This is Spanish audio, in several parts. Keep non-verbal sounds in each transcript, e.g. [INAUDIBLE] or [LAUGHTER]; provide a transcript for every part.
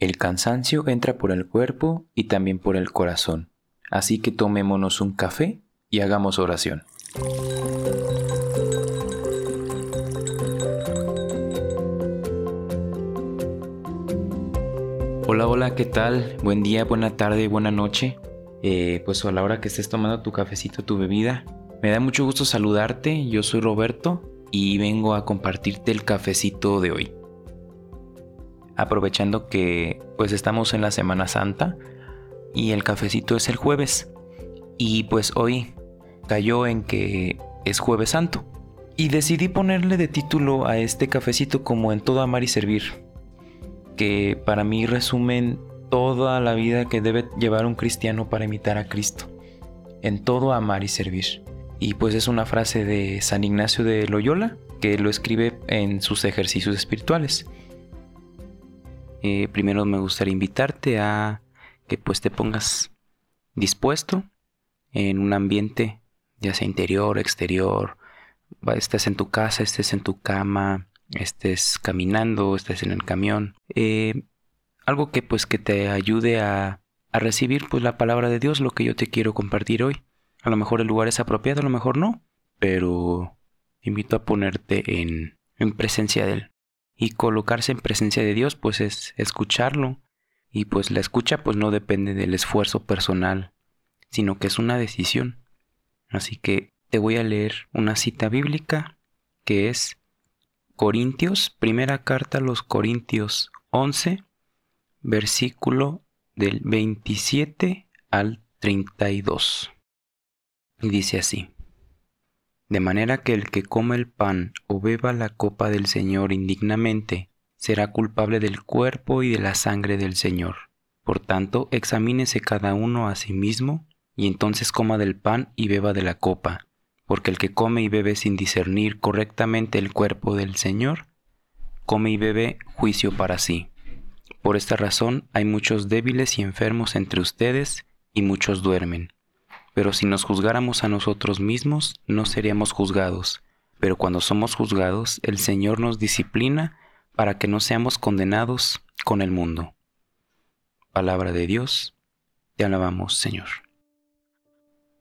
El cansancio entra por el cuerpo y también por el corazón. Así que tomémonos un café y hagamos oración. Hola, hola, ¿qué tal? Buen día, buena tarde, buena noche. Eh, pues a la hora que estés tomando tu cafecito, tu bebida, me da mucho gusto saludarte. Yo soy Roberto y vengo a compartirte el cafecito de hoy. Aprovechando que pues estamos en la Semana Santa y el cafecito es el jueves. Y pues hoy cayó en que es jueves santo. Y decidí ponerle de título a este cafecito como en todo amar y servir. Que para mí resumen toda la vida que debe llevar un cristiano para imitar a Cristo. En todo amar y servir. Y pues es una frase de San Ignacio de Loyola que lo escribe en sus ejercicios espirituales. Eh, primero me gustaría invitarte a que pues te pongas dispuesto en un ambiente, ya sea interior, exterior, estés en tu casa, estés en tu cama, estés caminando, estés en el camión. Eh, algo que pues que te ayude a, a recibir pues la palabra de Dios, lo que yo te quiero compartir hoy. A lo mejor el lugar es apropiado, a lo mejor no, pero invito a ponerte en, en presencia de Él. Y colocarse en presencia de Dios pues es escucharlo, y pues la escucha pues no depende del esfuerzo personal, sino que es una decisión. Así que te voy a leer una cita bíblica que es Corintios, primera carta a los Corintios 11, versículo del 27 al 32. Y dice así, de manera que el que come el pan o beba la copa del Señor indignamente, será culpable del cuerpo y de la sangre del Señor. Por tanto, examínese cada uno a sí mismo, y entonces coma del pan y beba de la copa, porque el que come y bebe sin discernir correctamente el cuerpo del Señor, come y bebe juicio para sí. Por esta razón hay muchos débiles y enfermos entre ustedes, y muchos duermen. Pero si nos juzgáramos a nosotros mismos, no seríamos juzgados. Pero cuando somos juzgados, el Señor nos disciplina para que no seamos condenados con el mundo. Palabra de Dios, te alabamos Señor.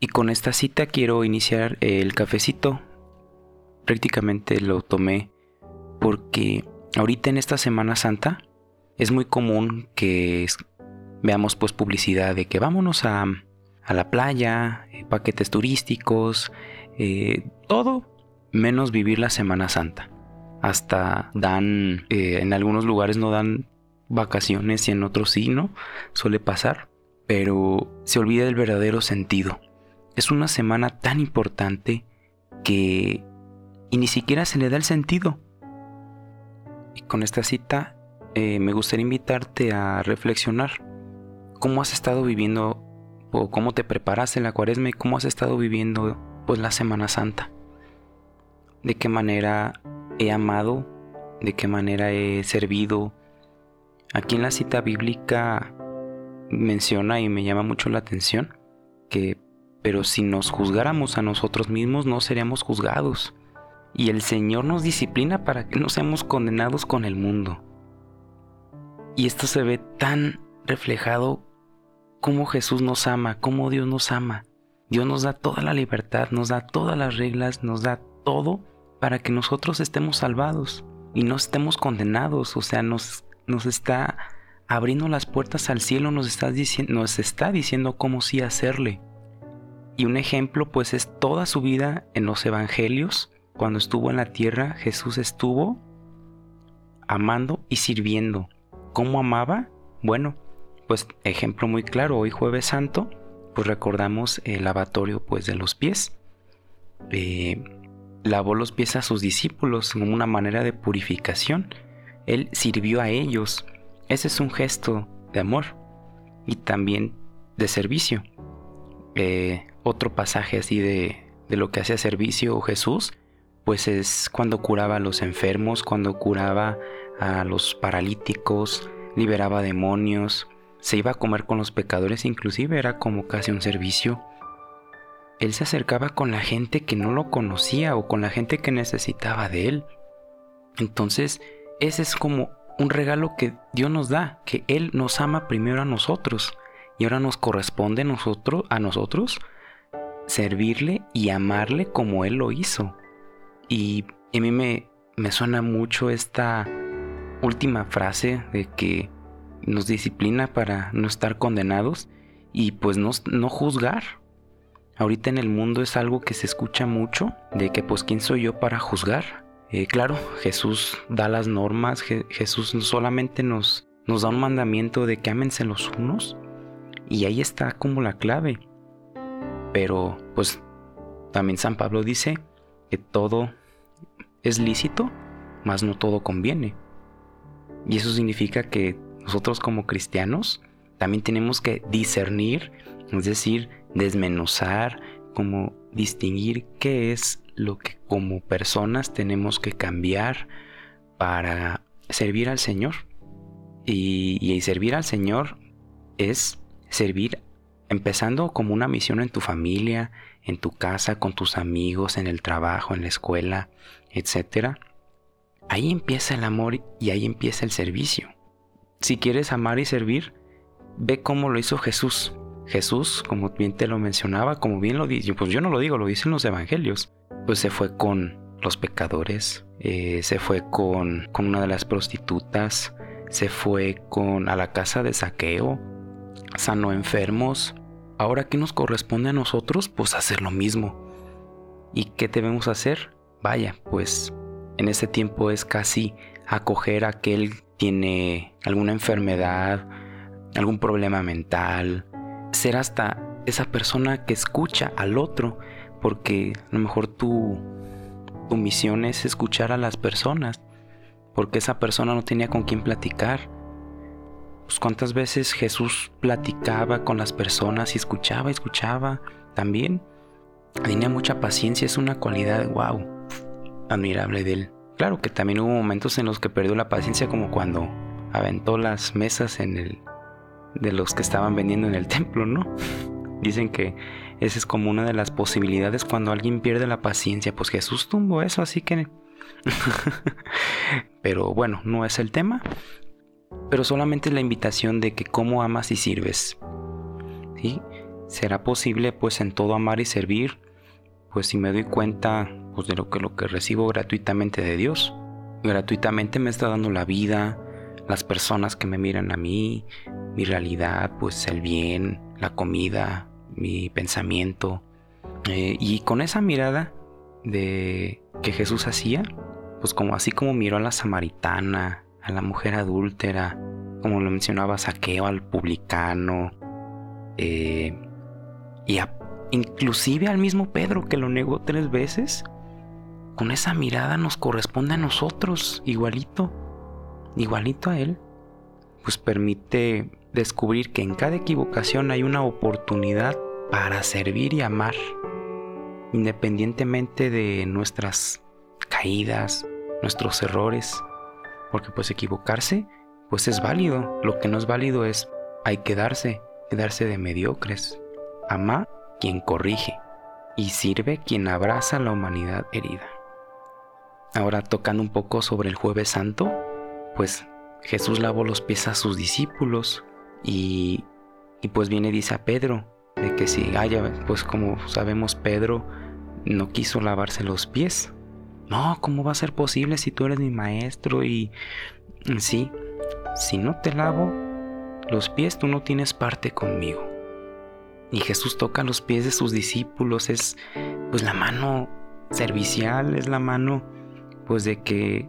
Y con esta cita quiero iniciar el cafecito. Prácticamente lo tomé porque ahorita en esta Semana Santa es muy común que veamos pues publicidad de que vámonos a, a la playa, eh, paquetes turísticos, eh, todo menos vivir la Semana Santa hasta dan, eh, en algunos lugares no dan vacaciones y en otros sí, ¿no? Suele pasar, pero se olvida el verdadero sentido. Es una semana tan importante que y ni siquiera se le da el sentido. Y con esta cita me gustaría invitarte a reflexionar cómo has estado viviendo cómo te preparas en la cuaresma y cómo has estado viviendo pues la Semana Santa. De qué manera he amado, de qué manera he servido. Aquí en la cita bíblica menciona y me llama mucho la atención que, pero si nos juzgáramos a nosotros mismos no seríamos juzgados. Y el Señor nos disciplina para que no seamos condenados con el mundo. Y esto se ve tan reflejado como Jesús nos ama, como Dios nos ama. Dios nos da toda la libertad, nos da todas las reglas, nos da todo para que nosotros estemos salvados y no estemos condenados. O sea, nos, nos está abriendo las puertas al cielo, nos está, nos está diciendo cómo sí hacerle. Y un ejemplo pues es toda su vida en los evangelios. Cuando estuvo en la tierra, Jesús estuvo amando y sirviendo. ¿Cómo amaba? Bueno, pues ejemplo muy claro, hoy jueves santo, pues recordamos el lavatorio pues de los pies. Eh, lavó los pies a sus discípulos como una manera de purificación. Él sirvió a ellos. Ese es un gesto de amor y también de servicio. Eh, otro pasaje así de, de lo que hacía servicio Jesús, pues es cuando curaba a los enfermos, cuando curaba a los paralíticos, liberaba demonios, se iba a comer con los pecadores, inclusive era como casi un servicio él se acercaba con la gente que no lo conocía o con la gente que necesitaba de él. Entonces, ese es como un regalo que Dios nos da, que Él nos ama primero a nosotros y ahora nos corresponde a nosotros, a nosotros servirle y amarle como Él lo hizo. Y a mí me, me suena mucho esta última frase de que nos disciplina para no estar condenados y pues no, no juzgar. Ahorita en el mundo es algo que se escucha mucho, de que pues quién soy yo para juzgar. Eh, claro, Jesús da las normas, Jesús solamente nos, nos da un mandamiento de que ámense los unos y ahí está como la clave. Pero pues también San Pablo dice que todo es lícito, mas no todo conviene. Y eso significa que nosotros como cristianos también tenemos que discernir, es decir, desmenuzar, como distinguir qué es lo que como personas tenemos que cambiar para servir al Señor. Y, servir al Señor es servir empezando como una misión en tu familia, en tu casa, con tus amigos, en el trabajo, en la escuela, etc. Ahí empieza el amor y ahí empieza el servicio. Si quieres amar y servir, ve cómo lo hizo Jesús. Jesús, como bien te lo mencionaba, como bien lo dice, pues yo no lo digo, lo dicen los evangelios, pues se fue con los pecadores, eh, se fue con, con una de las prostitutas, se fue con a la casa de saqueo, sanó enfermos. Ahora, ¿qué nos corresponde a nosotros? Pues hacer lo mismo. ¿Y qué debemos hacer? Vaya, pues en ese tiempo es casi acoger aquel tiene alguna enfermedad, algún problema mental, ser hasta esa persona que escucha al otro, porque a lo mejor tu, tu misión es escuchar a las personas, porque esa persona no tenía con quién platicar. Pues cuántas veces Jesús platicaba con las personas y escuchaba, escuchaba también. Tenía mucha paciencia, es una cualidad, wow, admirable de él. Claro que también hubo momentos en los que perdió la paciencia como cuando aventó las mesas en el de los que estaban vendiendo en el [LAUGHS] templo, ¿no? Dicen que esa es como una de las posibilidades cuando alguien pierde la paciencia, pues Jesús tumbó eso, así que [LAUGHS] Pero bueno, no es el tema, pero solamente la invitación de que cómo amas y sirves. ¿Sí? Será posible pues en todo amar y servir, pues si me doy cuenta pues de lo que lo que recibo gratuitamente de Dios. Gratuitamente me está dando la vida, las personas que me miran a mí, mi realidad, pues el bien, la comida, mi pensamiento. Eh, y con esa mirada de que Jesús hacía, pues como así como miró a la samaritana, a la mujer adúltera, como lo mencionaba Saqueo, al publicano, eh, y inclusive al mismo Pedro que lo negó tres veces, con esa mirada nos corresponde a nosotros, igualito, igualito a Él, pues permite descubrir que en cada equivocación hay una oportunidad para servir y amar, independientemente de nuestras caídas, nuestros errores, porque pues equivocarse, pues es válido, lo que no es válido es hay que darse, quedarse de mediocres, ama quien corrige y sirve quien abraza a la humanidad herida. Ahora tocando un poco sobre el jueves santo, pues Jesús lavó los pies a sus discípulos y, y pues viene dice a Pedro de que si pues como sabemos Pedro no quiso lavarse los pies. No, ¿cómo va a ser posible si tú eres mi maestro y sí, si no te lavo los pies tú no tienes parte conmigo. Y Jesús toca los pies de sus discípulos, es pues la mano servicial, es la mano pues de que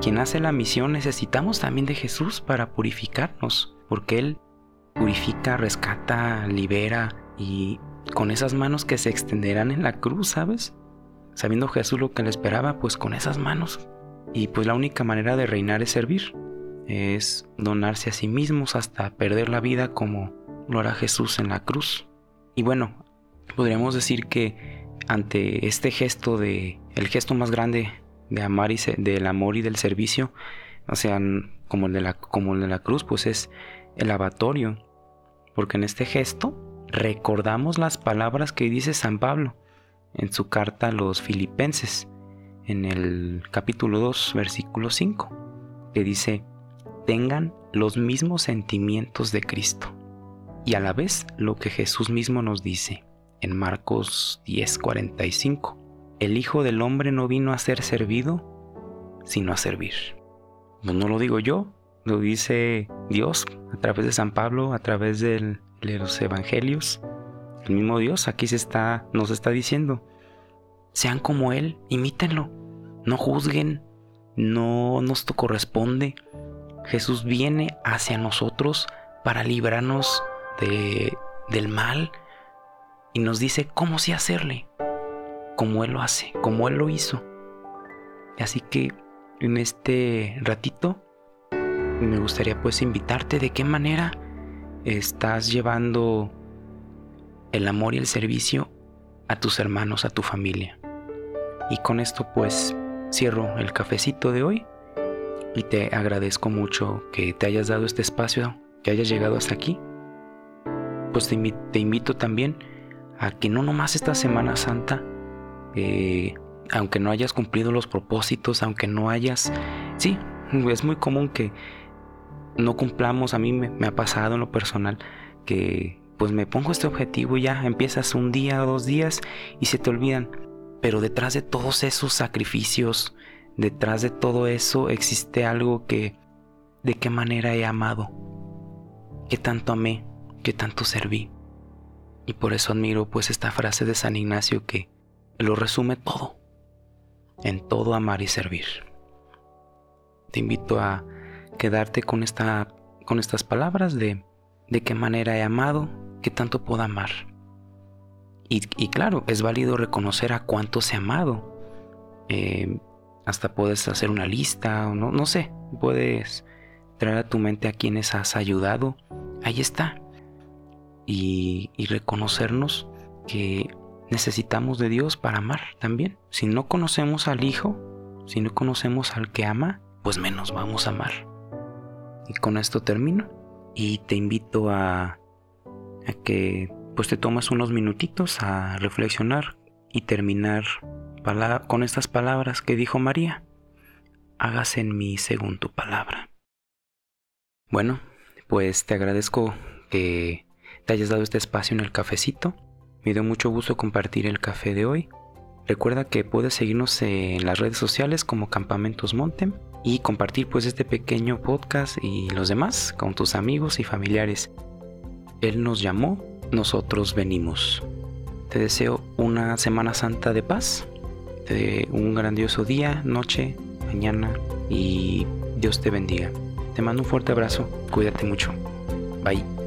quien hace la misión necesitamos también de Jesús para purificarnos, porque Él purifica, rescata, libera y con esas manos que se extenderán en la cruz, ¿sabes? Sabiendo Jesús lo que le esperaba, pues con esas manos. Y pues la única manera de reinar es servir, es donarse a sí mismos hasta perder la vida como lo hará Jesús en la cruz. Y bueno, podríamos decir que ante este gesto de el gesto más grande de amar y del amor y del servicio, o sea, como el de la, como de la cruz, pues es el lavatorio. Porque en este gesto recordamos las palabras que dice San Pablo en su carta a los filipenses, en el capítulo 2, versículo 5, que dice, tengan los mismos sentimientos de Cristo. Y a la vez lo que Jesús mismo nos dice en Marcos 10:45, el Hijo del Hombre no vino a ser servido, sino a servir. Pues no lo digo yo, lo dice Dios a través de San Pablo, a través de los evangelios. El mismo Dios aquí se está, nos está diciendo, sean como Él, imítenlo, no juzguen, no nos corresponde. Jesús viene hacia nosotros para librarnos de, del mal y nos dice cómo sí hacerle, como Él lo hace, como Él lo hizo. Así que en este ratito me gustaría pues invitarte de qué manera estás llevando el amor y el servicio a tus hermanos, a tu familia. Y con esto pues cierro el cafecito de hoy y te agradezco mucho que te hayas dado este espacio, que hayas llegado hasta aquí. Pues te, invito también a que no nomás esta Semana Santa, eh, aunque no hayas cumplido los propósitos, aunque no hayas... Sí, es muy común que no cumplamos, a mí me, ha pasado en lo personal que pues me pongo este objetivo y ya empiezas un día o dos días y se te olvidan. Pero detrás de todos esos sacrificios, detrás de todo eso existe algo que de qué manera he amado, que tanto amé, que tanto serví. Y por eso admiro pues esta frase de San Ignacio que lo resume todo, en todo amar y servir. Te invito a quedarte con, esta, con estas palabras de de qué manera he amado, qué tanto puedo amar. Y, claro, es válido reconocer a cuánto se ha amado. Eh, hasta puedes hacer una lista, o no, no sé, puedes traer a tu mente a quienes has ayudado. Ahí está. Y, y reconocernos que necesitamos de Dios para amar también. Si no conocemos al Hijo, si no conocemos al que ama, pues menos vamos a amar. Y con esto termino y te invito a, que pues te tomas unos minutitos a reflexionar y terminar con estas palabras que dijo María. Hágase en mí según tu palabra. Bueno, pues te agradezco que te hayas dado este espacio en el cafecito. Me dio mucho gusto compartir el café de hoy. Recuerda que puedes seguirnos en las redes sociales como Campamentos Montem y compartir pues este pequeño podcast y los demás con tus amigos y familiares. Él nos llamó, nosotros venimos. Te deseo una Semana Santa de paz, de un grandioso día, noche, mañana y Dios te bendiga. Te mando un fuerte abrazo, cuídate mucho. Bye.